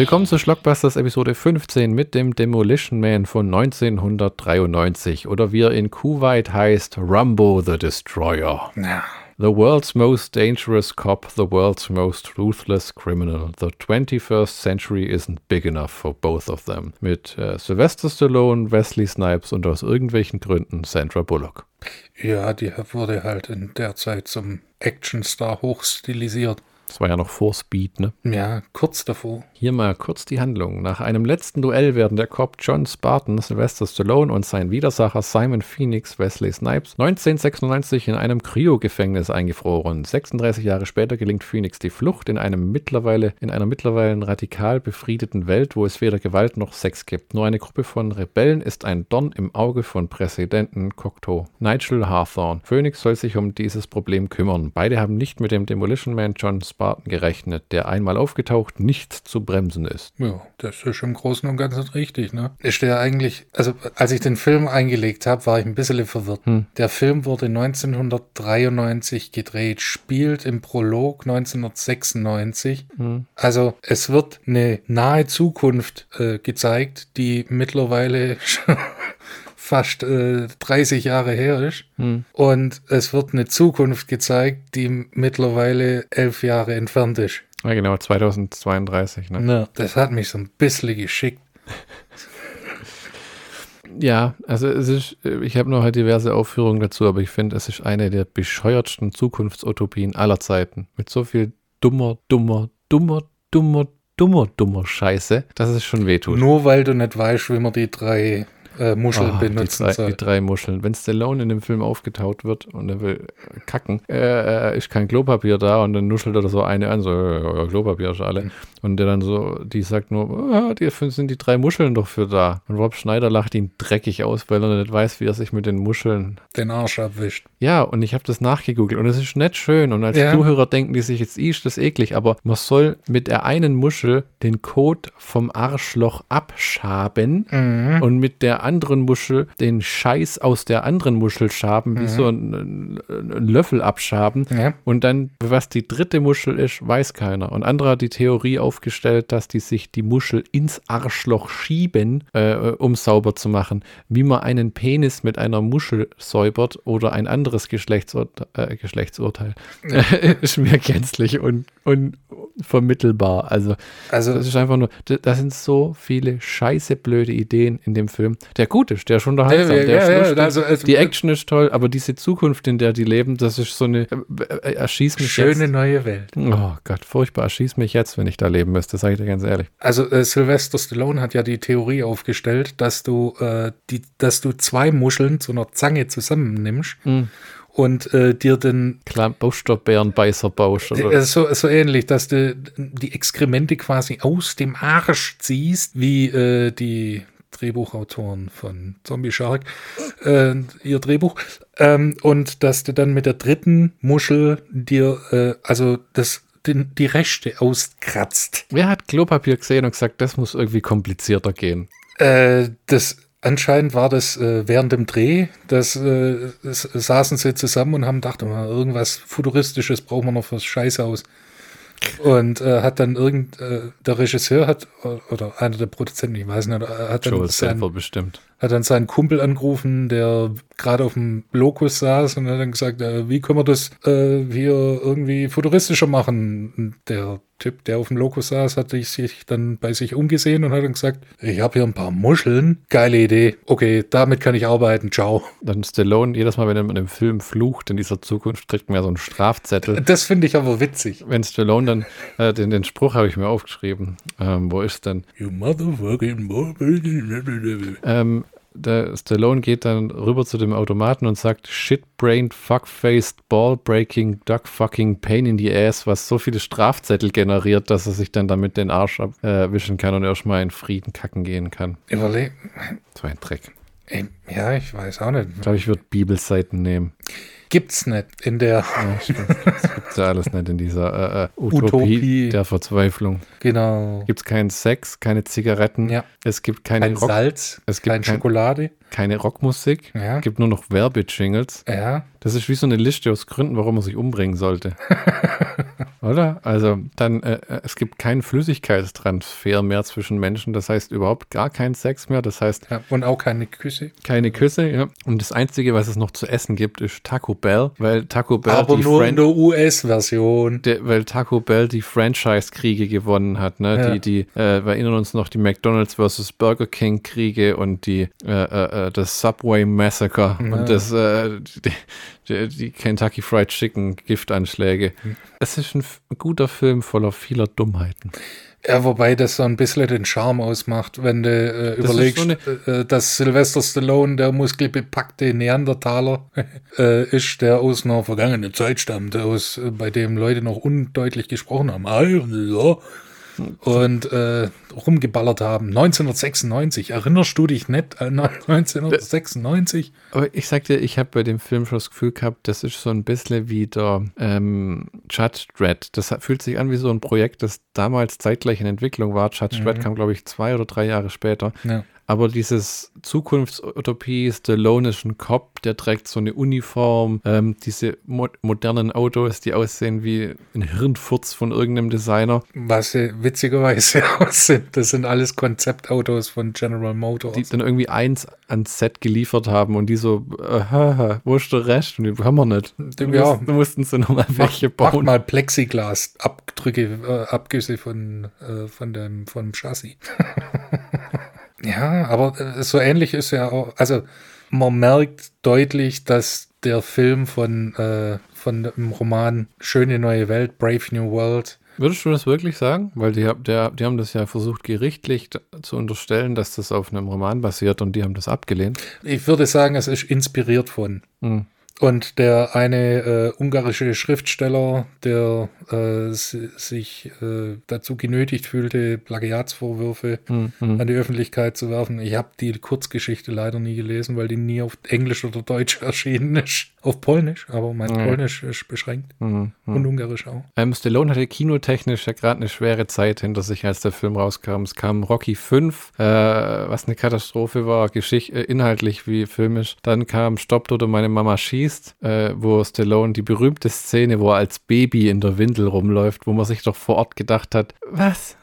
Willkommen zu Schlockbusters Episode 15 mit dem Demolition Man von 1993 oder wie er in Kuwait heißt, Rumbo the Destroyer. Ja. The world's most dangerous cop, the world's most ruthless criminal. The 21st century isn't big enough for both of them. Mit äh, Sylvester Stallone, Wesley Snipes und aus irgendwelchen Gründen Sandra Bullock. Ja, die wurde halt in der Zeit zum Actionstar hochstilisiert. Das war ja noch vor Speed, ne? Ja, kurz davor. Hier mal kurz die Handlung. Nach einem letzten Duell werden der Cop John Spartan, Sylvester Stallone und sein Widersacher Simon Phoenix, Wesley Snipes, 1996 in einem Cryo-Gefängnis eingefroren. 36 Jahre später gelingt Phoenix die Flucht in einem mittlerweile, in einer mittlerweile radikal befriedeten Welt, wo es weder Gewalt noch Sex gibt. Nur eine Gruppe von Rebellen ist ein Dorn im Auge von Präsidenten Cocteau. Nigel Hawthorne. Phoenix soll sich um dieses Problem kümmern. Beide haben nicht mit dem Demolition Man John Spartan gerechnet, der einmal aufgetaucht nicht zu bremsen ist. Ja, das ist im Großen und Ganzen richtig, ne? Ist der eigentlich, also als ich den Film eingelegt habe, war ich ein bisschen verwirrt. Hm. Der Film wurde 1993 gedreht, spielt im Prolog 1996. Hm. Also es wird eine nahe Zukunft äh, gezeigt, die mittlerweile fast äh, 30 Jahre her ist. Hm. Und es wird eine Zukunft gezeigt, die mittlerweile elf Jahre entfernt ist. Ja, genau, 2032. Ne? Ja, das hat mich so ein bisschen geschickt. Ja, also es ist, ich habe noch halt diverse Aufführungen dazu, aber ich finde, es ist eine der bescheuertsten Zukunftsutopien aller Zeiten. Mit so viel dummer, dummer, dummer, dummer, dummer, dummer Scheiße, dass es schon wehtut. Nur weil du nicht weißt, wie man die drei äh, Muscheln die, benutzen drei, soll. die drei Muscheln. Wenn Stallone in dem Film aufgetaut wird und er will kacken, äh, ist kein Klopapier da und dann nuschelt er so eine an, so, ja, ja, Klopapier ist alle. Und der dann so, die sagt nur, ah, die sind die drei Muscheln doch für da. Und Rob Schneider lacht ihn dreckig aus, weil er nicht weiß, wie er sich mit den Muscheln. Den Arsch abwischt. Ja, und ich habe das nachgegoogelt und es ist nicht schön. Und als Ja. Zuhörer denken die sich jetzt, ist das eklig, aber man soll mit der einen Muschel den Kot vom Arschloch abschaben Mhm. und mit der anderen Muschel den Scheiß aus der anderen Muschel schaben, Mhm. wie so ein, ein Löffel abschaben. Ja. Und dann, was die dritte Muschel ist, weiß keiner. Und andere hat die Theorie aufgestellt, dass die sich die Muschel ins Arschloch schieben, äh, um sauber zu machen. Wie man einen Penis mit einer Muschel säubert oder ein anderes Geschlechtsurte äh, Geschlechtsurteil. ist mir gänzlich und, und vermittelbar. Also, Also, das ist einfach nur, da da sind so viele scheiße blöde Ideen in dem Film. Der gut ist, der ist unterhaltsam, Ja, der ja, ist ja, also, also- die Action ist toll, aber diese Zukunft, in der die leben, das ist so eine, äh, äh, erschieß mich schöne jetzt. neue Welt. Oh Gott, furchtbar, erschieß mich jetzt, wenn ich da leben müsste, sage ich dir ganz ehrlich. Also äh, Sylvester Stallone hat ja die Theorie aufgestellt, dass du äh, die, dass du zwei Muscheln zu einer Zange zusammennimmst Mhm. und äh, dir den Klar, Buchstabbärenbeißer Bausch. Oder? äh, so, so ähnlich, dass du die Exkremente quasi aus dem Arsch ziehst, wie äh, die Drehbuchautoren von Zombie Shark, äh, ihr Drehbuch, ähm, und dass du dann mit der dritten Muschel dir, äh, also das, den, die Rechte auskratzt. Wer hat Klopapier gesehen und gesagt, das muss irgendwie komplizierter gehen? Äh, das anscheinend war das äh, während dem Dreh, das äh, saßen sie zusammen und haben gedacht, mal, irgendwas Futuristisches brauchen wir noch fürs Scheißhaus. Und äh, hat dann irgend, äh, der Regisseur hat, oder einer der Produzenten, ich weiß nicht, äh, hat dann, Joel Silver bestimmt. Hat dann seinen Kumpel angerufen, der gerade auf dem Locus saß und hat dann gesagt, äh, wie können wir das äh, hier irgendwie futuristischer machen? Und der Typ, der auf dem Locus saß, hat sich dann bei sich umgesehen und hat dann gesagt, ich habe hier ein paar Muscheln, geile Idee, okay, damit kann ich arbeiten, ciao. Dann Stallone, jedes Mal, wenn er in einem Film flucht in dieser Zukunft, kriegt man ja so einen Strafzettel. Das finde ich aber witzig. Wenn Stallone dann, äh, den, den Spruch habe ich mir aufgeschrieben. Ähm, wo ist denn? You motherfucking. Ähm, der Stallone geht dann rüber zu dem Automaten und sagt Shit-brained, fuck-faced, ball-breaking, duck-fucking pain in the ass, was so viele Strafzettel generiert, dass er sich dann damit den Arsch abwischen kann und erstmal in Frieden kacken gehen kann. Überleg. So ein Dreck. Ja, ich weiß auch nicht. Ich glaube, ich würde Bibelseiten nehmen. Gibt's nicht in der Ja. Das gibt's ja alles nicht in dieser äh, äh, Utopie, Utopie. der Verzweiflung. genau Gibt's keinen Sex, keine Zigaretten, Ja. es gibt keine, kein Rock, Salz, es gibt kein- Schokolade. Keine Rockmusik, Ja. es gibt nur noch Werbejingles. Ja, Das ist wie so eine Liste aus Gründen, warum man sich umbringen sollte. Oder? Also dann, äh, äh, es gibt keinen Flüssigkeitstransfer mehr zwischen Menschen. Das heißt überhaupt gar keinen Sex mehr. Das heißt ja. Und auch keine Küsse. keine Küsse. Ja. Und das Einzige, was es noch zu essen gibt, ist Taco Bell. Weil Taco Bell, Aber die, nur Fran in der US-Version. weil Taco Bell die Franchise-Kriege gewonnen hat. Ne? Ja. Die, die, äh, wir erinnern uns noch die McDonald's versus Burger King-Kriege und die, äh, äh, das Subway Massacre Ja. und das, äh, die, die, Kentucky Fried Chicken Giftanschläge. Hm. Es ist ein, guter Film voller vieler Dummheiten. Ja, wobei das so ein bisschen den Charme ausmacht, wenn du äh, überlegst, so äh, dass Sylvester Stallone der muskelbepackte Neandertaler äh, ist, der aus einer vergangenen Zeit stammt, aus, äh, bei dem Leute noch undeutlich gesprochen haben. Ah, ja. Und äh, rumgeballert haben. 1996, erinnerst du dich nicht an 1996? Aber ich sag dir, ich habe bei dem Film schon das Gefühl gehabt, das ist so ein bisschen wie der ähm, Judge Dredd. Das fühlt sich an wie so ein Projekt, das damals zeitgleich in Entwicklung war. Judge Dredd kam, glaube ich, zwei oder drei Jahre später. Ja. Aber dieses Zukunftsutopie, ein Cop, der trägt so eine Uniform, ähm, diese mo modernen Autos, die aussehen wie ein Hirnfurz von irgendeinem Designer, Was sie witzigerweise aus sind. Das sind alles Konzeptautos von General Motors. die dann irgendwie eins ans Set geliefert haben und die so, äh, wo ist der Rest? Und die haben wir nicht. Du Ja. mussten, mussten sie nochmal welche Mach bauen. mal Plexiglas-Abdrücke, äh, Abgüsse von, äh, von dem, vom Chassis. ja, aber äh, so ähnlich ist ja auch, also man merkt deutlich, dass der Film von, äh, von dem Roman Schöne neue Welt, Brave New World, Würdest du das wirklich sagen? Weil die, der, die haben das ja versucht, gerichtlich zu unterstellen, dass das auf einem Roman basiert und die haben das abgelehnt. ich würde sagen, es ist inspiriert von. Hm. Und der eine äh, ungarische Schriftsteller, der äh, si- sich äh, dazu genötigt fühlte, Plagiatsvorwürfe Hm, hm. an die Öffentlichkeit zu werfen. Ich habe die Kurzgeschichte leider nie gelesen, weil die nie auf Englisch oder Deutsch erschienen ist. Auf Polnisch, aber mein Ja. Polnisch ist beschränkt. Hm, hm. Und Ungarisch auch. Ähm, Stallone hatte kinotechnisch ja gerade eine schwere Zeit hinter sich, als der Film rauskam. Es kam Rocky 5, äh, was eine Katastrophe war, Geschicht äh, inhaltlich wie filmisch. Dann kam Stoppt oder meine Mama schießt, äh, wo Stallone die berühmte Szene, wo er als Baby in der Windel rumläuft, wo man sich doch vor Ort gedacht hat, was?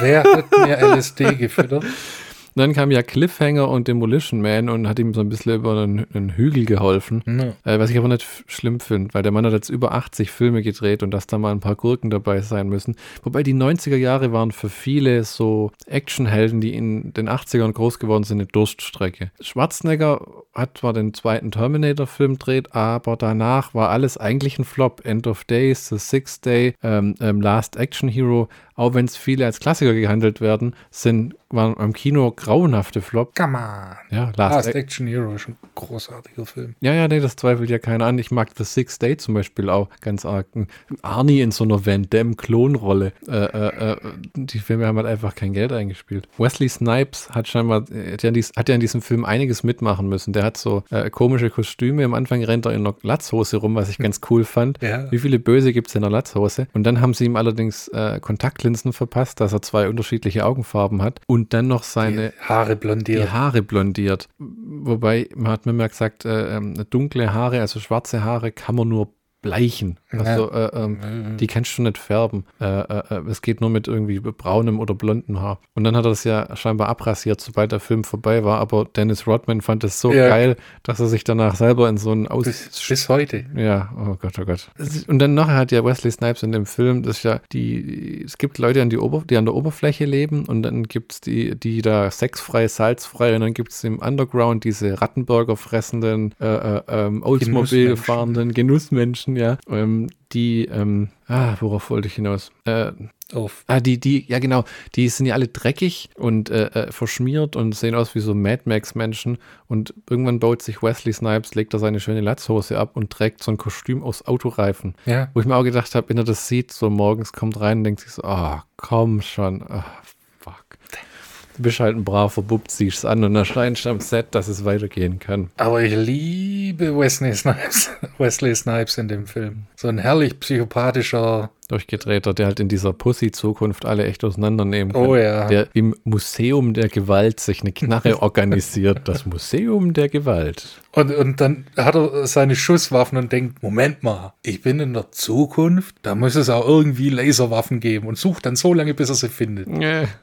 Wer hat mir LSD gefüttert? Und dann kam ja Cliffhanger und Demolition Man und hat ihm so ein bisschen über einen, einen Hügel geholfen. Ja. Äh, was ich aber nicht schlimm finde, weil der Mann hat jetzt über 80 Filme gedreht und dass da mal ein paar Gurken dabei sein müssen. Wobei die 90er Jahre waren für viele so Actionhelden, die in den 80ern groß geworden sind, eine Durststrecke. Schwarzenegger hat zwar den zweiten Terminator-Film gedreht, aber danach war alles eigentlich ein Flop. End of Days, The Sixth Day, ähm, ähm, Last Action Hero, auch wenn es viele als Klassiker gehandelt werden, sind, waren am Kino grauenhafte Flop. Come on. Ja, Last, Last Ac- Action Hero ist ein großartiger Film. ja, ja, nee, das zweifelt ja keiner an. Ich mag The Sixth Day zum Beispiel auch ganz arg. Arnie in so einer Van Damme-Klonrolle. Äh, äh, äh, die Filme haben halt einfach kein Geld eingespielt. Wesley Snipes hat scheinbar, hat ja, in dies, hat ja in diesem Film einiges mitmachen müssen. Der hat so äh, komische Kostüme. Am Anfang rennt er in einer Latzhose rum, was ich ganz cool fand. Ja. Wie viele Böse gibt es in der Latzhose? Und dann haben sie ihm allerdings äh, Kontaktlinsen verpasst, dass er zwei unterschiedliche Augenfarben hat. Und dann noch seine Haare die blondiert. Haare blondiert. Wobei, man hat mir mal gesagt, äh, ähm, dunkle Haare, also schwarze Haare, kann man nur bleichen. Also äh, ähm, die kannst du nicht färben. Äh, äh, äh, es geht nur mit irgendwie braunem oder blonden Haar. Und dann hat er das ja scheinbar abrasiert, sobald der Film vorbei war. Aber Dennis Rodman fand es so Ja. geil, dass er sich danach selber in so einen Aus Bis, bis heute. ja, oh Gott, oh Gott. Und dann nachher hat ja Wesley Snipes in dem Film, das ja die, es gibt Leute, an die, Ober, die an der Oberfläche leben und dann gibt es die, die da sexfrei, salzfrei und dann gibt es im Underground diese Rattenburger fressenden, äh, äh, ähm, Oldsmobile fahrenden Genussmenschen, ja, ähm, die, ähm, ah, worauf wollte ich hinaus? Äh, Auf. Ah, die, die, ja genau, die sind ja alle dreckig und äh, äh, verschmiert und sehen aus wie so Mad Max-Menschen. Und irgendwann baut sich Wesley Snipes, legt er seine schöne Latzhose ab und trägt so ein Kostüm aus Autoreifen. Ja. Wo ich mir auch gedacht habe, wenn er das sieht, so morgens kommt rein und denkt sich so, ah, komm schon, fuck. Du bist halt ein braver Bub, ziehst an und erscheinst am Set, dass es weitergehen kann. Aber ich liebe Wesley Snipes, Wesley Snipes in dem Film. So ein herrlich psychopathischer Durchgedrehter, der halt in dieser Pussy-Zukunft alle echt auseinandernehmen kann. Oh ja. Der im Museum der Gewalt sich eine Knarre organisiert. Das Museum der Gewalt. Und, und dann hat er seine Schusswaffen und denkt, Moment mal, ich bin in der Zukunft, da muss es auch irgendwie Laserwaffen geben und sucht dann so lange, bis er sie findet.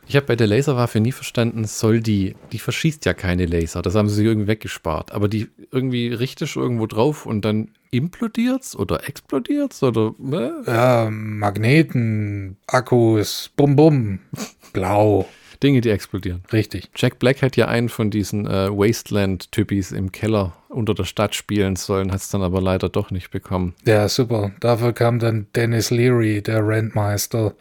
Ich habe bei der Laserwaffe nie verstanden, soll die, die verschießt ja keine Laser, das haben sie sich irgendwie weggespart, aber die irgendwie richtig irgendwo drauf und dann implodiert's oder explodiert's oder äh? Ja, Magneten, Akkus, bum bum, blau. Dinge, die explodieren. Richtig. Jack Black hat ja einen von diesen äh, Wasteland-Typis im Keller unter der Stadt spielen sollen, hat es dann aber leider doch nicht bekommen. Ja, super. Dafür kam dann Dennis Leary, der Rentmeister,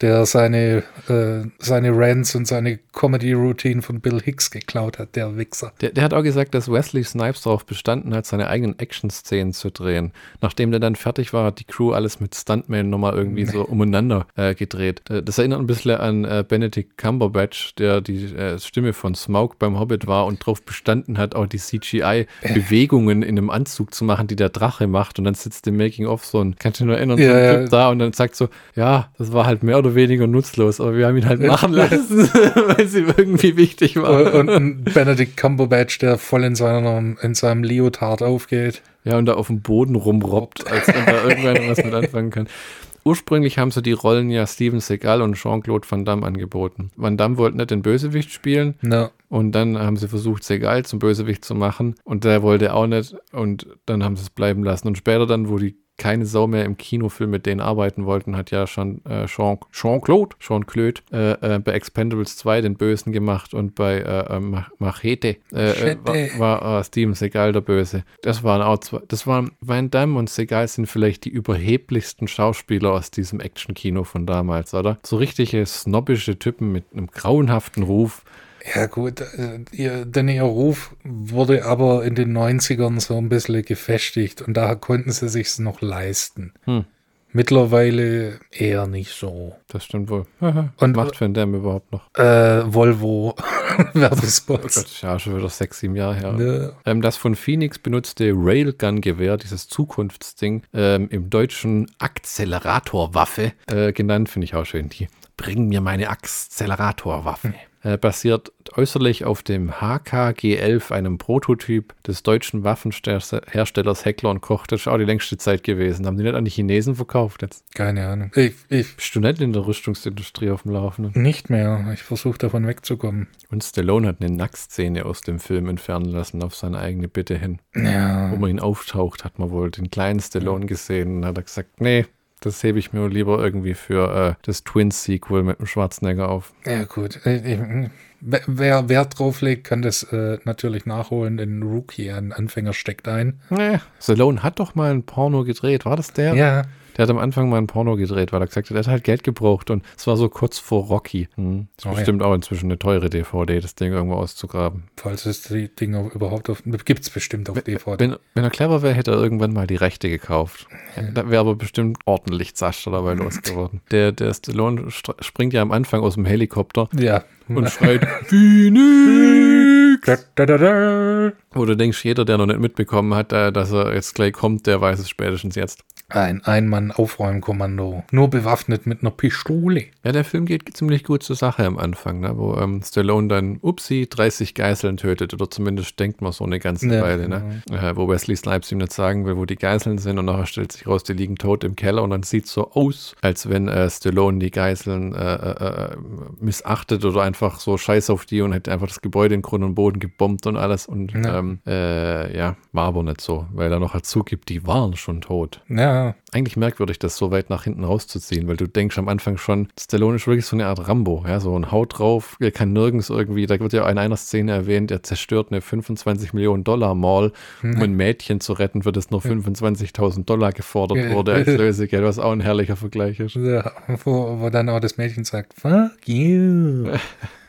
der seine, äh, seine Rants und seine Comedy-Routine von Bill Hicks geklaut hat, der Wichser. Der, der hat auch gesagt, dass Wesley Snipes darauf bestanden hat, seine eigenen Action-Szenen zu drehen. Nachdem der dann fertig war, hat die Crew alles mit Stuntmen nochmal irgendwie so umeinander äh, gedreht. Äh, Das erinnert ein bisschen an äh, Benedict Cumberbatch, der die äh, Stimme von Smaug beim Hobbit war und darauf bestanden hat, auch die CGI-Bewegungen in einem Anzug zu machen, die der Drache macht. Und dann sitzt im Making-of so ein, kannst du nur erinnern, so Ja, ein ja. Typ da und dann sagt so, ja, das war halt mehr oder weniger nutzlos, aber wir haben ihn halt machen lassen, weil sie irgendwie wichtig war. und, und Benedict Cumberbatch, der voll in, seiner, in seinem Leotard aufgeht. Ja, und da auf dem Boden rumrobbt, als wenn da irgendwer was mit anfangen kann. Ursprünglich haben sie die Rollen ja Steven Seagal und Jean-Claude Van Damme angeboten. Van Damme wollte nicht den Bösewicht spielen Na, und dann haben sie versucht, Seagal zum Bösewicht zu machen und der wollte auch nicht und dann haben sie es bleiben lassen. Und später dann, wo die keine Sau mehr im Kinofilm mit denen arbeiten wollten, hat ja schon äh, Jean- Jean-Claude, Jean-Claude äh, äh, bei Expendables 2 den Bösen gemacht und bei äh, äh, Ma- Machete, äh, war, war Steven Seagal der Böse. Das waren auch zwei, das waren Van Damme und Seagal sind vielleicht die überheblichsten Schauspieler aus diesem Action-Kino von damals, oder? So richtige snobbische Typen mit einem grauenhaften Ruf. Ja gut, äh, ihr, denn ihr Ruf wurde aber in den 90ern so ein bisschen gefestigt und daher konnten sie sich's noch leisten. Hm. Mittlerweile eher nicht so. Das stimmt wohl. Und- macht Van Damme überhaupt noch? Äh, Volvo Oh Werbespots. Gott, ja, schon wieder sechs, sieben Jahre her. Ne? Ähm, das von Phoenix benutzte Railgun-Gewehr, dieses Zukunftsding, ähm, im deutschen Akzeleratorwaffe äh, genannt, finde ich auch schön. Die bringen mir meine Akzeleratorwaffe. Äh, basiert äußerlich auf dem HKG-11, einem Prototyp des deutschen Waffenherstellers Heckler und Koch. Das ist auch die längste Zeit gewesen. Haben die nicht an die Chinesen verkauft jetzt? Keine Ahnung. Ich, ich Bist du nicht in der Rüstungsindustrie auf dem Laufenden? nicht mehr. Ich versuche davon wegzukommen. Und Stallone hat eine Nacktszene aus dem Film entfernen lassen, auf seine eigene Bitte hin. Ja. wo man ihn auftaucht, hat man wohl den kleinen Stallone gesehen und hat er gesagt, nee, das hebe ich mir lieber irgendwie für äh, das Twins-Sequel mit dem Schwarzenegger auf. Ja, gut. Ich, ich, wer- wer Wert drauf legt, kann das äh, natürlich nachholen. Den Rookie, ein Anfänger steckt ein. Nee. Stallone hat doch mal ein Porno gedreht, war das der? Ja. Der hat am Anfang mal ein Porno gedreht, weil er gesagt hat, er hat halt Geld gebraucht und es war so kurz vor Rocky. Hm. Ist Oh ja. bestimmt auch inzwischen eine teure DVD, das Ding irgendwo auszugraben. Falls es die Dinger überhaupt auf. Gibt es bestimmt auf DVD. Wenn, wenn er clever wäre, hätte er irgendwann mal die Rechte gekauft. Da wäre aber bestimmt ordentlich Zascher dabei losgeworden. Der, der Stallone st- springt ja am Anfang aus dem Helikopter Ja. und schreit Phoenix! Da, da, da, da. Wo du denkst, jeder, der noch nicht mitbekommen hat, äh, dass er jetzt gleich kommt, der weiß es spätestens jetzt. Ein Ein-Mann-Aufräumkommando. Nur bewaffnet mit einer Pistole. Ja, der Film geht ziemlich gut zur Sache am Anfang, ne? wo ähm, Stallone dann, upsi, 30 Geiseln tötet oder zumindest denkt man so eine ganze Ja, Weile. Ne? Äh, wo Wesley Snipes ihm nicht sagen will, wo die Geiseln sind und nachher stellt sich raus, die liegen tot im Keller und dann sieht es so aus, als wenn äh, Stallone die Geiseln äh, äh, äh, missachtet oder einfach so scheiß auf die und hätte einfach das Gebäude in Grund und Boden gebombt und alles und Ja. ähm, äh, ja, war aber nicht so, weil er noch dazu gibt, die waren schon tot. Ja. Eigentlich merkwürdig, das so weit nach hinten rauszuziehen, weil du denkst am Anfang schon, Stallone ist wirklich so eine Art Rambo, ja, so ein Haut drauf, er kann nirgends irgendwie, da wird ja in einer Szene erwähnt, er zerstört eine 25 Millionen Dollar Mall, um ein Mädchen zu retten, für das nur 25.000 Dollar gefordert wurde als Lösegeld, was auch ein herrlicher Vergleich ist. ja. Wo, wo dann auch das Mädchen sagt, fuck you.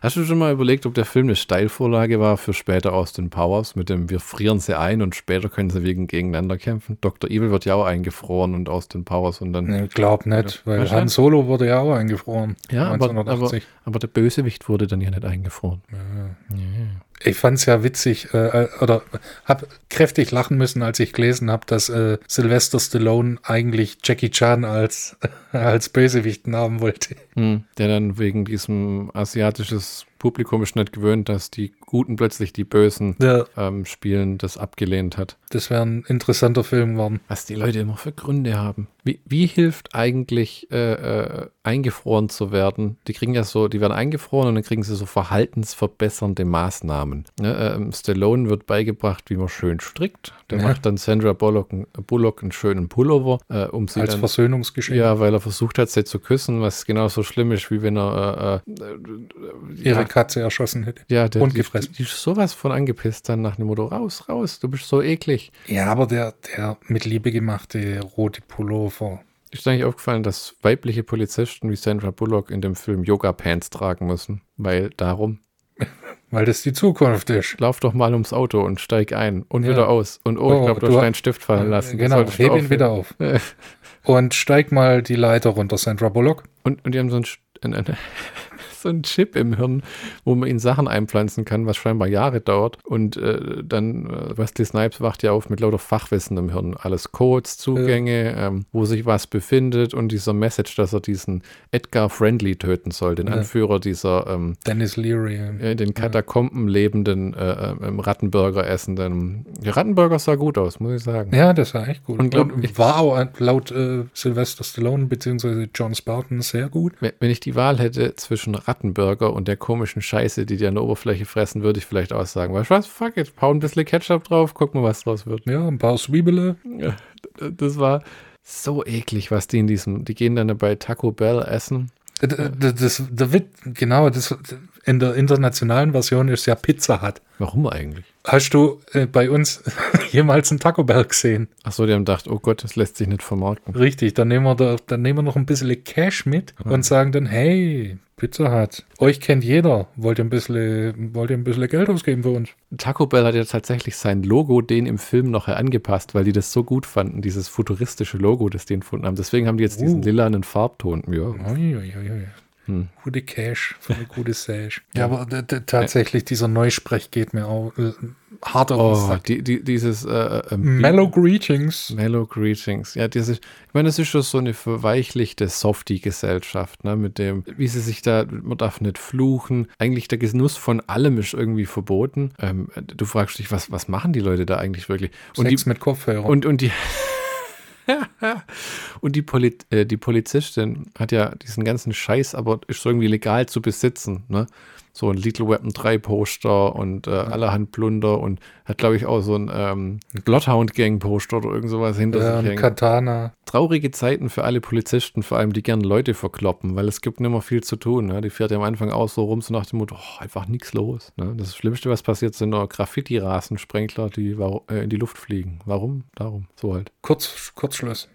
Hast du schon mal überlegt, ob der Film eine Steilvorlage war für später Austin Powers mit dem wir frieren sie ein und später können sie wegen gegeneinander kämpfen? Dr. Evil wird ja auch eingefroren und Austin Powers und dann. Nee, glaub nicht, weil? Han Solo wurde ja auch eingefroren. ja, aber, aber, 1980. aber der Bösewicht wurde dann ja nicht eingefroren. Ich fand's ja witzig, äh, oder hab kräftig lachen müssen, als ich gelesen habe, dass äh, Sylvester Stallone eigentlich Jackie Chan als, als Bösewichten haben wollte. Hm, der dann wegen diesem asiatisches Publikum ist nicht gewöhnt, dass die Guten plötzlich die Bösen Ja. ähm, spielen, das abgelehnt hat. Das wäre ein interessanter Film geworden. Was die Leute immer für Gründe haben. Wie, wie hilft eigentlich äh, äh, eingefroren zu werden? Die kriegen ja so, die werden eingefroren und dann kriegen sie so verhaltensverbessernde Maßnahmen. Ne, ähm, Stallone wird beigebracht, wie man schön strickt. Der Ja. macht dann Sandra Bullock, einen- Bullock einen schönen Pullover, äh, um sie als dann Versöhnungsgeschenk. ja, weil er versucht hat, sie zu küssen, was genauso schlimm ist, wie wenn er äh, äh, Ihre Katze erschossen hätte. ja, der, und die, gefressen. die ist sowas von angepisst dann nach dem Motto, raus, raus, du bist so eklig. Ja, aber der, der mit Liebe gemachte rote Pullover. Ist eigentlich aufgefallen, dass weibliche Polizisten wie Sandra Bullock in dem Film Yoga-Pants tragen müssen? Weil darum, Weil das die Zukunft ist. lauf doch mal ums Auto und steig ein und Ja. wieder aus. Und oh, Oh, ich glaube, du hast ha- deinen Stift fallen lassen. Genau, heb ihn wieder auf. Und steig mal die Leiter runter, Sandra Bullock. Und, und die haben so ein, ein, ein, so ein Chip im Hirn, wo man ihnen Sachen einpflanzen kann, was scheinbar Jahre dauert. Und äh, dann, äh, Wesley Snipes wacht ja auf mit lauter Fachwissen im Hirn. Alles Codes, Zugänge, ähm, wo sich was befindet und dieser Message, dass er diesen Edgar Friendly töten soll, den Ja. Anführer dieser ähm, Dennis Leary. in den Katakomben lebenden, äh, äh, Rattenburger essenden. Der Rattenburger sah gut aus, muss ich sagen. Ja, das war echt gut. Unglaublich. Und war auch laut äh, Sylvester Stallone bzw. John Spartan sehr gut. Wenn ich die Wahl hätte zwischen Rattenburger und der komischen Scheiße, die die an der Oberfläche fressen, würde ich vielleicht auch sagen, weißt du was, fuck it, hau ein bisschen Ketchup drauf, guck mal, was draus wird. Ja, ein paar Zwiebele. Ja, Das war so eklig, was die in diesem, die gehen dann bei Taco Bell essen. D- d- Das, der Wit, genau, das, in der internationalen Version ist ja Pizza Hut. Warum eigentlich? Hast du äh, bei uns jemals einen Taco Bell gesehen? Achso, die haben gedacht, oh Gott, das lässt sich nicht vermarkten. Richtig, dann nehmen wir, da, dann nehmen wir noch ein bisschen Cash mit und sagen dann, hey, Pizza Hut, euch kennt jeder, wollt ihr ein bisschen, wollt ihr ein bisschen Geld ausgeben für uns? Taco Bell hat ja tatsächlich sein Logo den im Film noch angepasst, weil die das so gut fanden, dieses futuristische Logo, das die gefunden haben. Deswegen haben die jetzt diesen Uh. lilanen Farbton. Ja. Ui, ui, ui. Hm. Gute Cash für eine gute Sash. Ja, aber tatsächlich, dieser Neusprech geht mir auch äh, hart auf Oh, die, die, dieses äh, ähm, Mellow Greetings. Mellow Greetings. Ja, ist, ich meine, das ist schon so eine verweichlichte Softie-Gesellschaft, ne, mit dem, wie sie sich da, man darf nicht fluchen. Eigentlich der Genuss von allem ist irgendwie verboten. Ähm, du fragst dich, was, was machen die Leute da eigentlich wirklich? Und Sex die, mit Kopfhörer. und, und die, und die, Poli äh, die Polizistin hat ja diesen ganzen Scheiß, aber ist irgendwie legal zu besitzen, ne? So ein Little Weapon 3 Poster und äh, allerhand Plunder und hat, glaube ich, auch so ein ähm, Bloodhound Gang Poster oder irgend sowas hinter ja, sich ein hängen. Katana. Traurige Zeiten für alle Polizisten, vor allem die gern Leute verkloppen, weil es gibt nicht mehr viel zu tun. Ne? Die fährt ja am Anfang auch so rum, so nach dem Motto, oh, einfach nichts los. Ne? Das Schlimmste, was passiert, sind nur Graffiti-Rasensprengler, die äh, in die Luft fliegen. Warum? Darum. So halt. Kurz, Kurzschluss.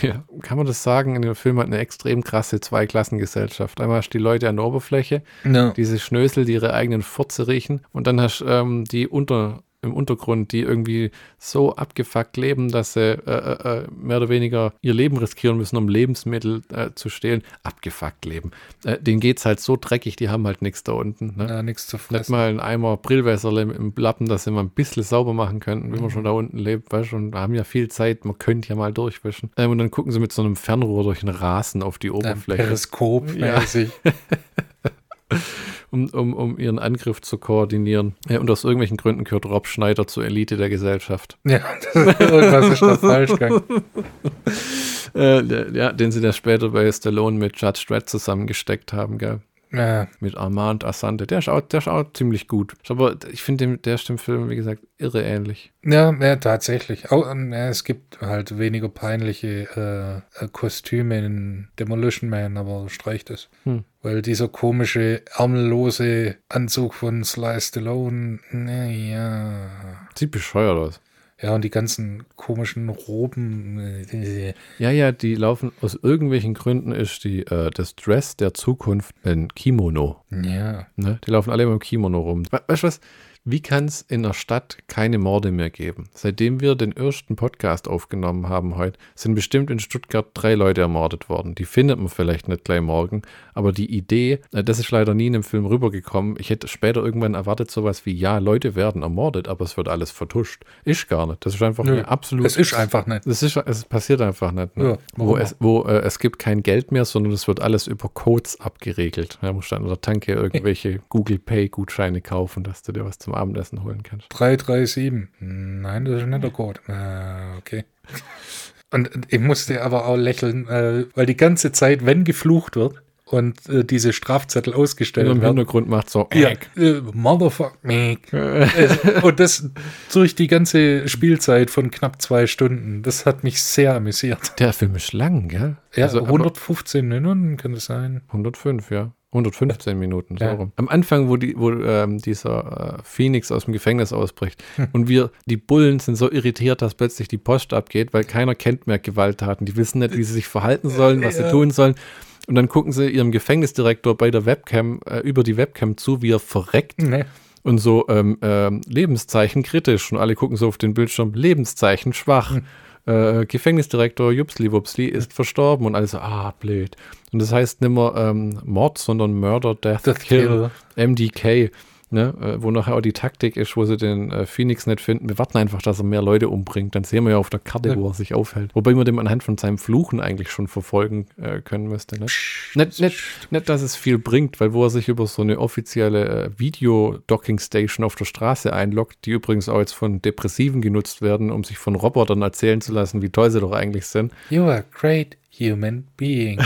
Ja, kann man das sagen? In dem Film hat eine extrem krasse Zweiklassengesellschaft. Einmal hast du die Leute an der Oberfläche, Ja. diese Schnösel, die ihre eigenen Furze riechen. Und dann hast du ähm, die unter, im Untergrund, die irgendwie so abgefuckt leben, dass sie äh, äh, äh, mehr oder weniger ihr Leben riskieren müssen, um Lebensmittel äh, zu stehlen. Abgefuckt leben. Äh, denen geht's halt so dreckig, die haben halt nichts da unten. Ne? ja, nichts zu Nicht fressen. mal ein Eimer Brillwässer im, Lappen, dass sie mal ein bisschen sauber machen könnten, wenn man schon da unten lebt, weißt du, und haben ja viel Zeit, man könnte ja mal durchwischen. Ähm, und dann gucken sie mit so einem Fernrohr durch den Rasen auf die Ja, Oberfläche, Periskop-mäßig. um, um, um ihren Angriff zu koordinieren. Ja, und aus irgendwelchen Gründen gehört Rob Schneider zur Elite der Gesellschaft. Ja, das, irgendwas ist da falsch gegangen. Äh, ja, den sie da später bei Stallone mit Judge Dredd zusammengesteckt haben, gell? Ja, Mit Armand Assante. Der ist auch, der auch ziemlich gut. Aber ich finde, der ist dem Film, wie gesagt, irre ähnlich. ja, ja tatsächlich. Auch, ja, es gibt halt weniger peinliche äh, äh, Kostüme in Demolition Man, aber streicht es. Hm. Weil dieser komische, ärmellose Anzug von Sly Stallone, naja. Sieht bescheuert aus. Ja, und die ganzen komischen Roben. äh, Ja, ja, die laufen aus irgendwelchen Gründen ist die äh, das Dress der Zukunft ein Kimono. Ja. Ne? Die laufen alle mit dem Kimono rum. We weißt du was? Wie kann es in der Stadt keine Morde mehr geben? Seitdem wir den ersten Podcast aufgenommen haben heute, sind bestimmt in Stuttgart drei Leute ermordet worden. Die findet man vielleicht nicht gleich morgen, aber die Idee, äh, das ist leider nie in dem Film rübergekommen. Ich hätte später irgendwann erwartet sowas wie, ja, Leute werden ermordet, aber es wird alles vertuscht. Ist gar nicht. Das ist einfach Nö, eine absolut Es ist einfach nicht. es, ist, es passiert einfach nicht. Ne? Ja, wo es, wo äh, es gibt kein Geld mehr, sondern es wird alles über Codes abgeregelt. Da musst du an der Tanke irgendwelche Google Pay Gutscheine kaufen, dass du dir was zum Abendessen holen kannst. 337. Nein, das ist nicht der Code. Äh, okay. Und ich musste aber auch lächeln, äh, weil die ganze Zeit, wenn geflucht wird und äh, diese Strafzettel ausgestellt Im werden, Hintergrund macht so ja, äh, Motherfucker. Äh, und das durch die ganze Spielzeit von knapp zwei Stunden. Das hat mich sehr amüsiert. Der Film ist lang, gell? Ja, Also, aber 115 Minuten kann das sein. 105, ja. 115 Minuten, so Ja. rum. Am Anfang, wo, die, wo ähm, dieser äh, Phoenix aus dem Gefängnis ausbricht Hm. und wir, die Bullen sind so irritiert, dass plötzlich die Post abgeht, weil keiner kennt mehr Gewalttaten. Die wissen nicht, wie sie sich verhalten sollen, was sie Ja. tun sollen. Und dann gucken sie ihrem Gefängnisdirektor bei der Webcam, äh, über die Webcam zu, wie er verreckt Nee. und so ähm, ähm, Lebenszeichen kritisch. Und alle gucken so auf den Bildschirm, Lebenszeichen schwach. Hm. Äh, Gefängnisdirektor Jupsli Wupsli ist verstorben und alle so, ah, blöd. Und das heißt nicht mehr ähm, Mord, sondern Murder, Death, Death Kill, Kill. MDK. Ne? Äh, wo nachher auch die Taktik ist, wo sie den äh, Phoenix nicht finden. Wir warten einfach, dass er mehr Leute umbringt. Dann sehen wir ja auf der Karte, Ja. wo er sich aufhält. Wobei wir dem anhand von seinem Fluchen eigentlich schon verfolgen äh, können müsste. Ne? Nicht, nicht, nicht, dass es viel bringt, weil wo er sich über so eine offizielle äh, Video-Docking-Station auf der Straße einloggt, die übrigens auch jetzt von Depressiven genutzt werden, um sich von Robotern erzählen zu lassen, wie toll sie doch eigentlich sind, You are a great human being.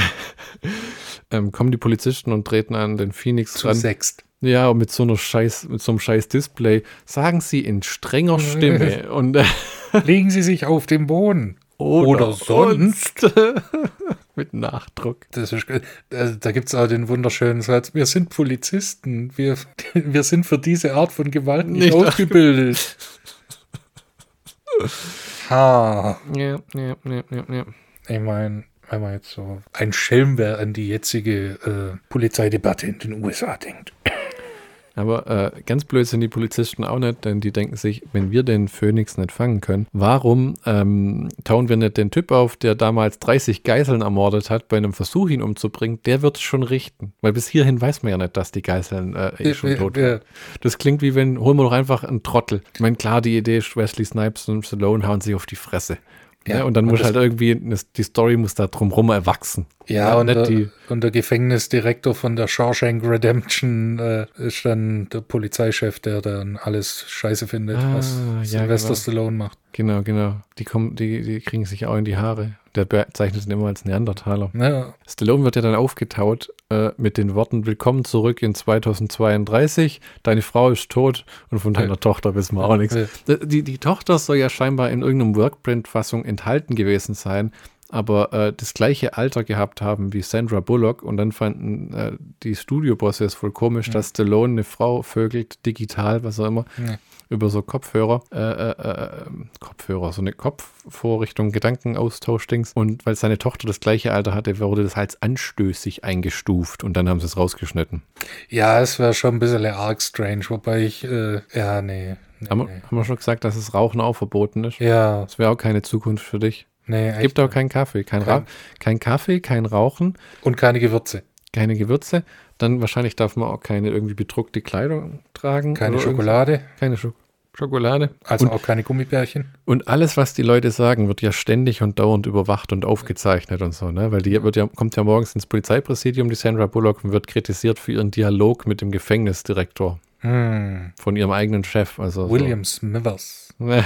ähm, kommen die Polizisten und treten an den Phoenix Zu ran. sechst. Ja, und mit so einer scheiß, mit so einem scheiß Display sagen sie in strenger Stimme und Legen Sie sich auf den Boden. Oder sonst. uns. mit Nachdruck. Das ist, ge- da da gibt es auch den wunderschönen Satz, wir sind Polizisten, wir, wir sind für diese Art von Gewalt nicht, Nicht ausgebildet. ha, Ja, ja, ja, ja, ja. ich meine, wenn man jetzt so ein Schelmwehr an die jetzige äh, Polizeidebatte in den USA denkt. Aber äh, ganz blöd sind die Polizisten auch nicht, denn die denken sich, wenn wir den Phoenix nicht fangen können, warum ähm, tauen wir nicht den Typ auf, der damals 30 Geiseln ermordet hat, bei einem Versuch, ihn umzubringen? Der wird es schon richten. Weil bis hierhin weiß man ja nicht, dass die Geiseln äh, eh schon tot waren. Das klingt wie wenn, holen wir doch einfach einen Trottel. Ich meine, klar, die Idee ist, Wesley Snipes und Stallone hauen sich auf die Fresse. Ja, Ja, und dann und muss halt irgendwie, die Story muss da drumrum erwachsen. ja, Ja, und, der, und der Gefängnisdirektor von der Shawshank Redemption äh, ist dann der Polizeichef, der dann alles scheiße findet, Ah, was ja, Sylvester genau. Stallone macht. Genau, genau. Die kommen, die, die kriegen sich auch in die Haare. Der bezeichnet ihn immer als Neandertaler. Ja, Stallone wird ja dann aufgetaut äh, mit den Worten: Willkommen zurück in 2032. Deine Frau ist tot und von deiner Ja. Tochter wissen wir auch nichts. Ja. Die, die Tochter soll ja scheinbar in irgendeinem Workprint-Fassung enthalten gewesen sein, aber äh, das gleiche Alter gehabt haben wie Sandra Bullock. Und dann fanden äh, die Studiobosse es voll komisch, dass Stallone eine Frau vögelt, digital, was auch immer. Über so Kopfhörer, äh, äh, äh, Kopfhörer, so eine Kopfvorrichtung, Gedankenaustausch-Dings. Und weil seine Tochter das gleiche Alter hatte, wurde das als anstößig eingestuft und dann haben sie es rausgeschnitten. Ja, es wäre schon ein bisschen arg strange, wobei ich, äh, ja, nee. nee, Haben, wir- nee. haben wir schon gesagt, dass das Rauchen auch verboten ist? Ja, Das wäre auch keine Zukunft für dich. nee, echt. Gibt auch keinen Kaffee. Kein- kein Kaffee, kein Rauchen, Und keine Gewürze. Keine Gewürze. Dann wahrscheinlich darf man auch keine irgendwie bedruckte Kleidung tragen. Keine Schokolade, Keine Scho Schokolade. also und, auch keine Gummibärchen. und alles, was die Leute sagen, wird ja ständig und dauernd überwacht und aufgezeichnet und so, ne? Weil die wird ja, kommt ja morgens ins Polizeipräsidium, die Sandra Bullock, und wird kritisiert für ihren Dialog mit dem Gefängnisdirektor Hm. von ihrem eigenen Chef. Also William Smithers. So.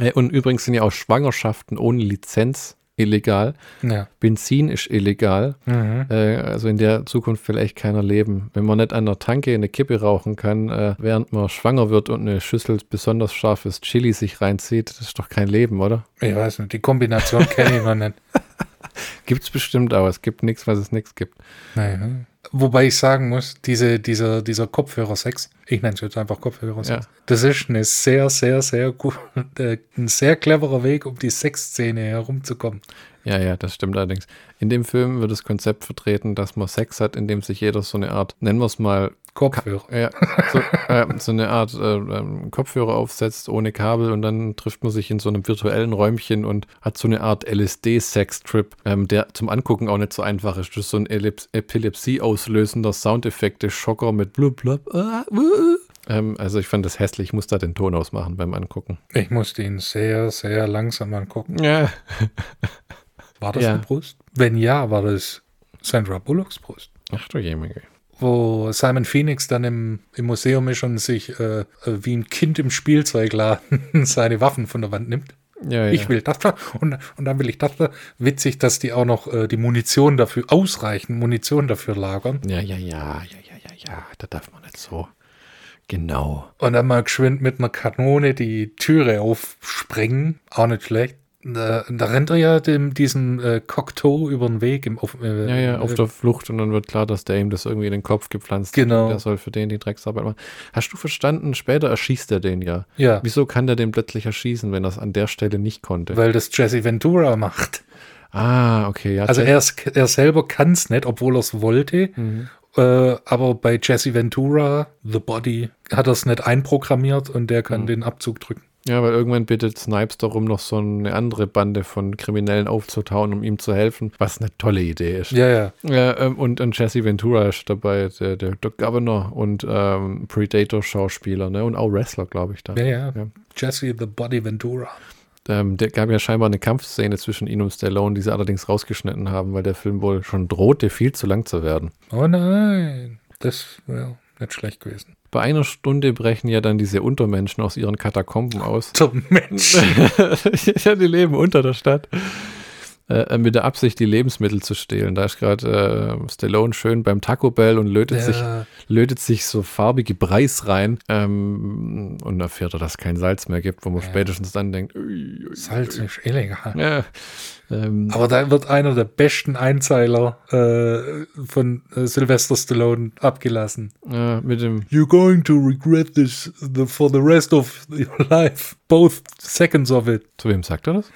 Äh, Und übrigens sind ja auch Schwangerschaften ohne Lizenz illegal. Ja. Benzin ist illegal. Mhm. Äh, also in der Zukunft will echt keiner leben. Wenn man nicht an der Tanke eine Kippe rauchen kann, äh, während man schwanger wird und eine Schüssel besonders scharfes Chili sich reinzieht, das ist doch kein Leben, oder? Ich weiß nicht, die Kombination kenne ich noch nicht. Gibt's bestimmt auch. Es gibt nichts, was es nichts gibt. Naja. Wobei ich sagen muss, diese, dieser, dieser Kopfhörer-Sex, ich nenne es jetzt einfach Kopfhörer-Sex, Ja. das ist eine sehr, sehr, sehr gut, äh, ein sehr cleverer Weg, um die Sexszene herumzukommen. Ja, ja, das stimmt allerdings. In dem Film wird das Konzept vertreten, dass man Sex hat, indem sich jeder so eine Art, nennen wir es mal, Kopfhörer. ja, so, äh, so eine Art äh, ähm, Kopfhörer aufsetzt ohne Kabel und dann trifft man sich in so einem virtuellen Räumchen und hat so eine Art LSD-Sex-Trip, ähm, der zum Angucken auch nicht so einfach ist. Das ist so ein Elep- Epilepsie auslösender Soundeffekte, Schocker mit blub blub. ah, uh, uh. Ähm, also ich fand das hässlich, ich muss da den Ton ausmachen beim Angucken. Ich musste ihn sehr, sehr langsam angucken. Ja. War das Ja. eine Brust? Wenn ja, war das Sandra Bullocks Brust. Ach du Jemige. Wo Simon Phoenix dann im, im Museum ist und sich äh, äh, wie ein Kind im Spielzeugladen seine Waffen von der Wand nimmt. Ja, ja. Ich will das da und, und dann will ich das da. Witzig, dass die auch noch äh, die Munition dafür, ausreichend Munition dafür lagern. Ja, ja, ja, ja, ja, ja, ja, da darf man nicht so. Genau. Und dann mal geschwind mit einer Kanone die Türe aufsprengen. Auch nicht schlecht. Da, da rennt er ja dem, diesem äh, Cocteau über den Weg im, auf, äh, Ja, ja, auf äh, der Flucht und dann wird klar, dass der ihm das irgendwie in den Kopf gepflanzt hat. Genau. Der soll für den die Drecksarbeit machen. Hast du verstanden? Später erschießt er den ja. Ja, Wieso kann der den plötzlich erschießen, wenn er es an der Stelle nicht konnte? weil das Jesse Ventura macht. ah, okay, ja. Also er, ist, er selber kann es nicht, obwohl er es wollte. Mhm. Äh, aber bei Jesse Ventura, The Body, hat er es nicht einprogrammiert und der Mhm. kann den Abzug drücken. Ja, weil irgendwann bittet Snipes darum, noch so eine andere Bande von Kriminellen aufzutauen, um ihm zu helfen, was eine tolle Idee ist. Ja, ja. Ja, ähm, und, und Jesse Ventura ist dabei, der, der, der Governor und ähm, Predator-Schauspieler, ne? Und auch Wrestler, glaube ich, da. Ja, ja. Ja. Jesse The Body Ventura. Ähm, der gab ja scheinbar eine Kampfszene zwischen ihm und Stallone, die sie allerdings rausgeschnitten haben, weil der Film wohl schon drohte, viel zu lang zu werden. Oh nein. Das wäre nicht schlecht gewesen. Bei einer Stunde brechen ja dann diese Untermenschen aus ihren Katakomben aus. Zum Mensch. ja, die leben unter der Stadt. Äh, mit der Absicht, die Lebensmittel zu stehlen. Da ist gerade äh, Stallone schön beim Taco Bell und lötet, sich, Ja, lötet sich so farbige Preis rein ähm, und erfährt er, dass es kein Salz mehr gibt, wo man Ja. spätestens dann denkt, ui, ui, Salz ist illegal. ja, ähm, Aber da wird einer der besten Einzeiler äh, von äh, Sylvester Stallone abgelassen. ja, mit dem You're going to regret this the, for the rest of your life. Both seconds of it. Zu wem sagt er das?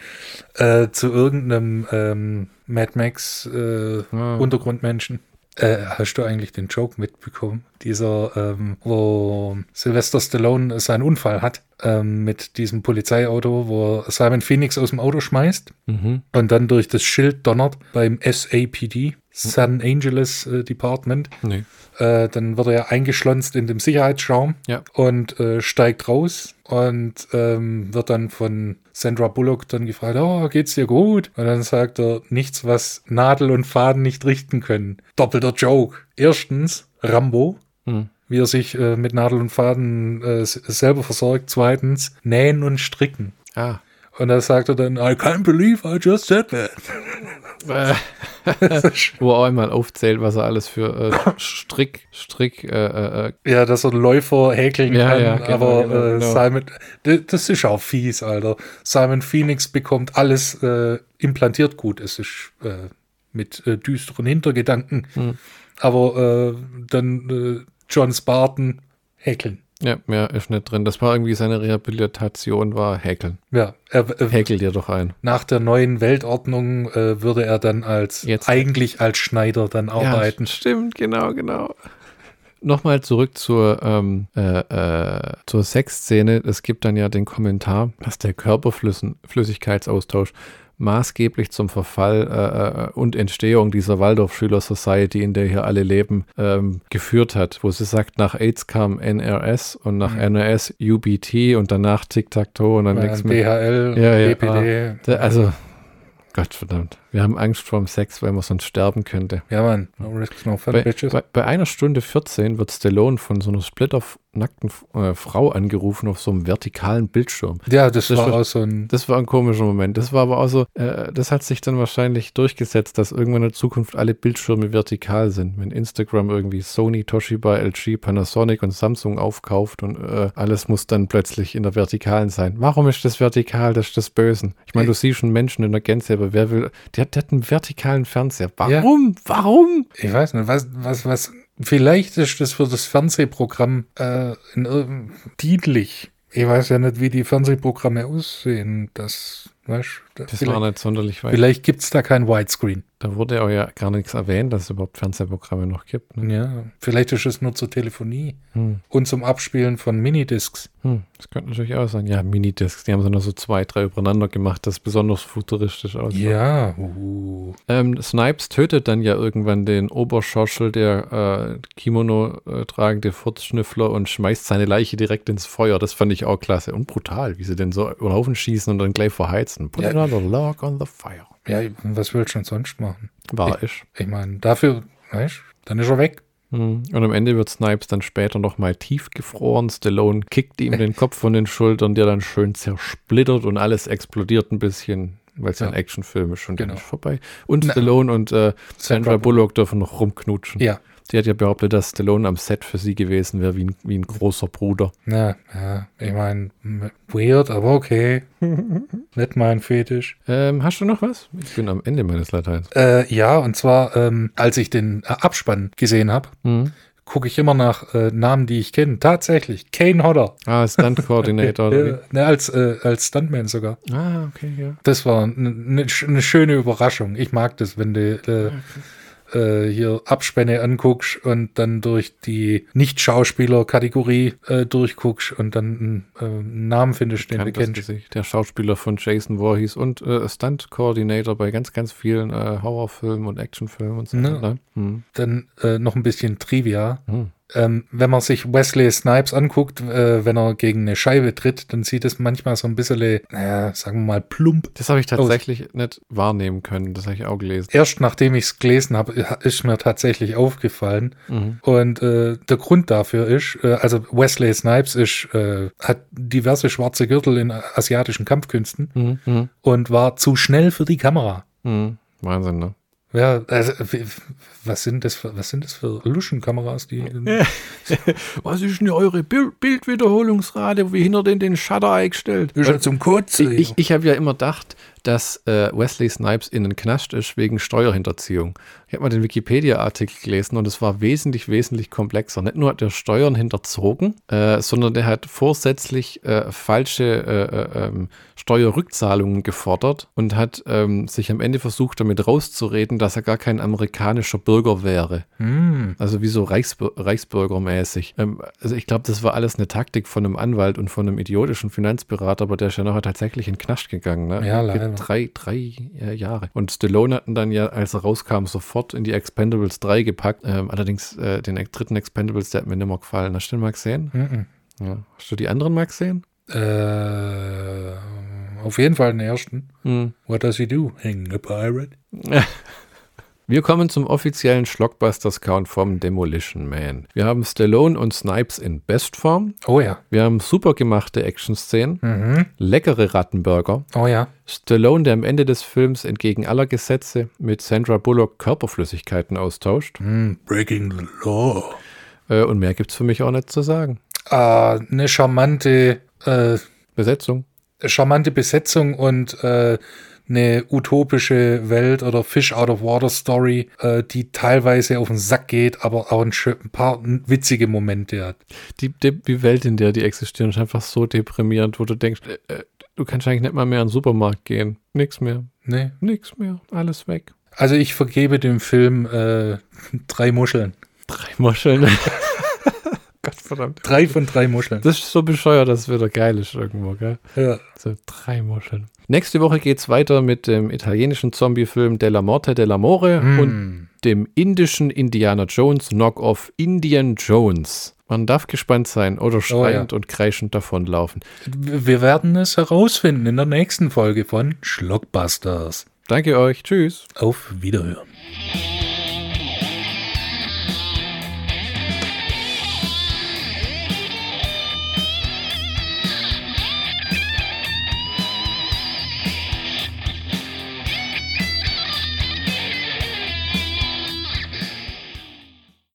Äh, zu irgendeinem ähm, Mad Max äh, Ah. Untergrundmenschen. Äh, hast du eigentlich den Joke mitbekommen? Dieser, ähm, wo Sylvester Stallone seinen Unfall hat ähm, mit diesem Polizeiauto, wo Simon Phoenix aus dem Auto schmeißt Mhm. und dann durch das Schild donnert beim SAPD, San Angeles äh, Department. Nee. Äh, dann wird er ja eingeschlonzt in dem Sicherheitsschaum Ja. und äh, steigt raus und ähm, wird dann von Sandra Bullock dann gefragt, oh, geht's dir gut? Und dann sagt er, nichts, was Nadel und Faden nicht richten können. Doppelter Joke. Erstens, Rambo, Hm. wie er sich äh, mit Nadel und Faden äh, selber versorgt. Zweitens, nähen und stricken. Ah. Und da sagt er dann, I can't believe I just said that. Äh, wo er auch einmal aufzählt, was er alles für äh, Strick, Strick, äh, äh, äh, Ja, dass er Läufer häkeln Ja, kann, ja, genau, aber genau, äh, genau. Simon, d- das ist auch fies, Alter. Simon Phoenix bekommt alles äh, implantiert gut. Es ist äh, mit äh, düsteren Hintergedanken. Hm. Aber äh, dann äh, John Spartan häkeln. Ja, mehr ist nicht drin. Das war irgendwie seine Rehabilitation, war Häkeln. Ja, er, er, Häkel dir doch ein. nach der neuen Weltordnung äh, würde er dann als Jetzt. eigentlich als Schneider dann arbeiten. Ja, stimmt, genau, genau. Nochmal zurück zur, ähm, äh, äh, zur Sexszene. Es gibt dann ja den Kommentar, dass der Körperflüssigkeitsaustausch maßgeblich zum Verfall äh, äh, und Entstehung dieser Waldorf-Schüler-Society, in der hier alle leben, ähm, geführt hat. Wo sie sagt, nach AIDS kam NRS und nach Mhm. NRS UBT und danach Tic-Tac-Toe und dann Ja, nichts mehr. DHL, Ja, ja, BPD. Da- Also, Gott verdammt. Wir haben Angst vor dem Sex, weil man sonst sterben könnte. Ja, Mann. No risks, no fun, Bei, bitches. bei, bei einer Stunde 14 wird Stallone von so einer splitternackten äh, Frau angerufen auf so einem vertikalen Bildschirm. ja, das, das war war- auch so ein Das war ein komischer Moment. Das war aber auch so, äh, das hat sich dann wahrscheinlich durchgesetzt, dass irgendwann in der Zukunft alle Bildschirme vertikal sind. Wenn Instagram irgendwie Sony, Toshiba, LG, Panasonic und Samsung aufkauft und äh, alles muss dann plötzlich in der Vertikalen sein. Warum ist das vertikal? Das ist das Bösen. Ich meine, du siehst schon Menschen in der Gänze, aber wer will, Der, der hat einen vertikalen Fernseher. Warum? Warum? Ich weiß nicht, was, was, was, vielleicht ist das für das Fernsehprogramm äh, in dienlich. Ich weiß ja nicht, wie die Fernsehprogramme aussehen. Das, weißt Das vielleicht, war nicht sonderlich weit. vielleicht gibt's da kein Widescreen. Da wurde auch ja gar nichts erwähnt, dass es überhaupt Fernsehprogramme noch gibt. Ne? Ja, vielleicht ist es nur zur Telefonie Hm. und zum Abspielen von Minidiscs. Hm. Das könnte natürlich auch sein. Ja, Minidiscs, die haben sie noch so zwei, drei übereinander gemacht, das besonders futuristisch aussah. Ja, uh. Ähm, Snipes tötet dann ja irgendwann den Oberschoschel, der äh, Kimono äh, tragende Furzschnüffler und schmeißt seine Leiche direkt ins Feuer. Das fand ich auch klasse und brutal, wie sie den so über den Haufen schießen und dann gleich verheizen. Put Ja. Another log on the fire. Ja, was willst du denn sonst machen? War ich. Ich meine, dafür, weißt du, dann ist er weg. Hm. Und am Ende wird Snipes dann später nochmal tiefgefroren. Stallone kickt ihm den Kopf von den Schultern, der dann schön zersplittert und alles explodiert ein bisschen, weil es ja ein. Actionfilm ist schon Genau. vorbei. Und Na. Stallone und äh, Sandra Sandra Bullock dürfen noch rumknutschen. Ja, Sie hat ja behauptet, dass Stallone am Set für sie gewesen wäre, wie ein, wie ein großer Bruder. na, ja, ich meine, weird, aber okay. Nicht mein Fetisch. Ähm, hast du noch was? Ich bin am Ende meines Lateins. Äh, ja, und zwar, ähm, als ich den äh, Abspann gesehen habe, Mhm. gucke ich immer nach äh, Namen, die ich kenne. Tatsächlich, Kane Hodder. Ah, Stunt Coordinator. oder Äh, ne, als, äh, als Stuntman sogar. Ah, okay, ja. Das war eine ne schöne Überraschung. Ich mag das, wenn du äh, äh, hier Abspänne anguckst und dann durch die Nicht-Schauspieler-Kategorie äh, durchguckst und dann äh, einen Namen findest, den du kennst. Gesicht. Der Schauspieler von Jason Voorhees und äh, Stunt Coordinator bei ganz, ganz vielen äh, Horrorfilmen und Actionfilmen und so. Ja. Ne? Hm. Dann äh, noch ein bisschen Trivia. Hm. Ähm, wenn man sich Wesley Snipes anguckt, äh, wenn er gegen eine Scheibe tritt, dann sieht es manchmal so ein bisschen, naja, sagen wir mal, plump. Das habe ich tatsächlich nicht wahrnehmen können. Das habe ich auch gelesen. Erst nachdem ich es gelesen habe, ist mir tatsächlich aufgefallen. Mhm. Und äh, der Grund dafür ist, äh, also Wesley Snipes ist, äh, hat diverse schwarze Gürtel in asiatischen Kampfkünsten Mhm. Mhm. und war zu schnell für die Kamera. Mhm. Wahnsinn, ne? Ja, also, was sind das für, was sind das für Luschenkameras, die, Was ist denn eure Bild Bildwiederholungsrate? Wie hinter den den Shutter eingestellt? ist ja zum Kurzen. Ich, ich, ich habe ja immer gedacht, dass äh, Wesley Snipes in den Knast ist wegen Steuerhinterziehung. Ich habe mal den Wikipedia-Artikel gelesen und es war wesentlich, wesentlich komplexer. Nicht nur hat er Steuern hinterzogen, äh, sondern der hat vorsätzlich äh, falsche äh, äh, ähm, Steuerrückzahlungen gefordert und hat ähm, sich am Ende versucht, damit rauszureden, dass er gar kein amerikanischer Bürger wäre. Hm, Also wie so Reichsbür Reichsbürgermäßig. Ähm, also ich glaube, das war alles eine Taktik von einem Anwalt und von einem idiotischen Finanzberater, aber der ist ja nachher tatsächlich in den Knast gegangen. Ne? Ja, leider. Drei, drei äh, Jahre. Und Stallone hatten dann ja, als er rauskam, sofort in die Expendables 3 gepackt. Ähm, allerdings äh, den dritten Expendables, der hat mir nicht mehr gefallen. Hast du den mal gesehen? mhm. Ja. Hast du die anderen mal gesehen? äh, auf jeden Fall den ersten. Hm. What does he do? Hang a pirate? Wir kommen zum offiziellen Schlockbusters-Count vom Demolition Man. Wir haben Stallone und Snipes in Bestform. Oh ja. Wir haben super gemachte Action-Szenen, Mhm. leckere Rattenburger, Oh ja. Stallone, der am Ende des Films entgegen aller Gesetze mit Sandra Bullock Körperflüssigkeiten austauscht. Hm, breaking the law. Äh, und mehr gibt's für mich auch nicht zu sagen. Ah, eine charmante, äh, Besetzung. charmante Besetzung und äh, eine utopische Welt oder Fish out of Water Story, äh, die teilweise auf den Sack geht, aber auch ein, ein paar witzige Momente hat. Die, die, die Welt, in der die existieren, ist einfach so deprimierend, wo du denkst, äh, äh, du kannst eigentlich nicht mal mehr in den Supermarkt gehen. Nix mehr. Nee. Nix mehr. Alles weg. Also ich vergebe dem Film äh, drei Muscheln. Drei Muscheln. Verdammt. Drei von drei Muscheln. Das ist so bescheuert, dass es wieder geil ist irgendwo, gell? Ja. So drei Muscheln. Nächste Woche geht's weiter mit dem italienischen Zombiefilm Della Morte dell'Amore und Hm. dem indischen Indiana Jones Knockoff Indian Jones. Man darf gespannt sein oder schreiend und kreischend davonlaufen. Wir werden es herausfinden in der nächsten Folge von Schlockbusters. Danke euch. Tschüss. Auf Wiederhören.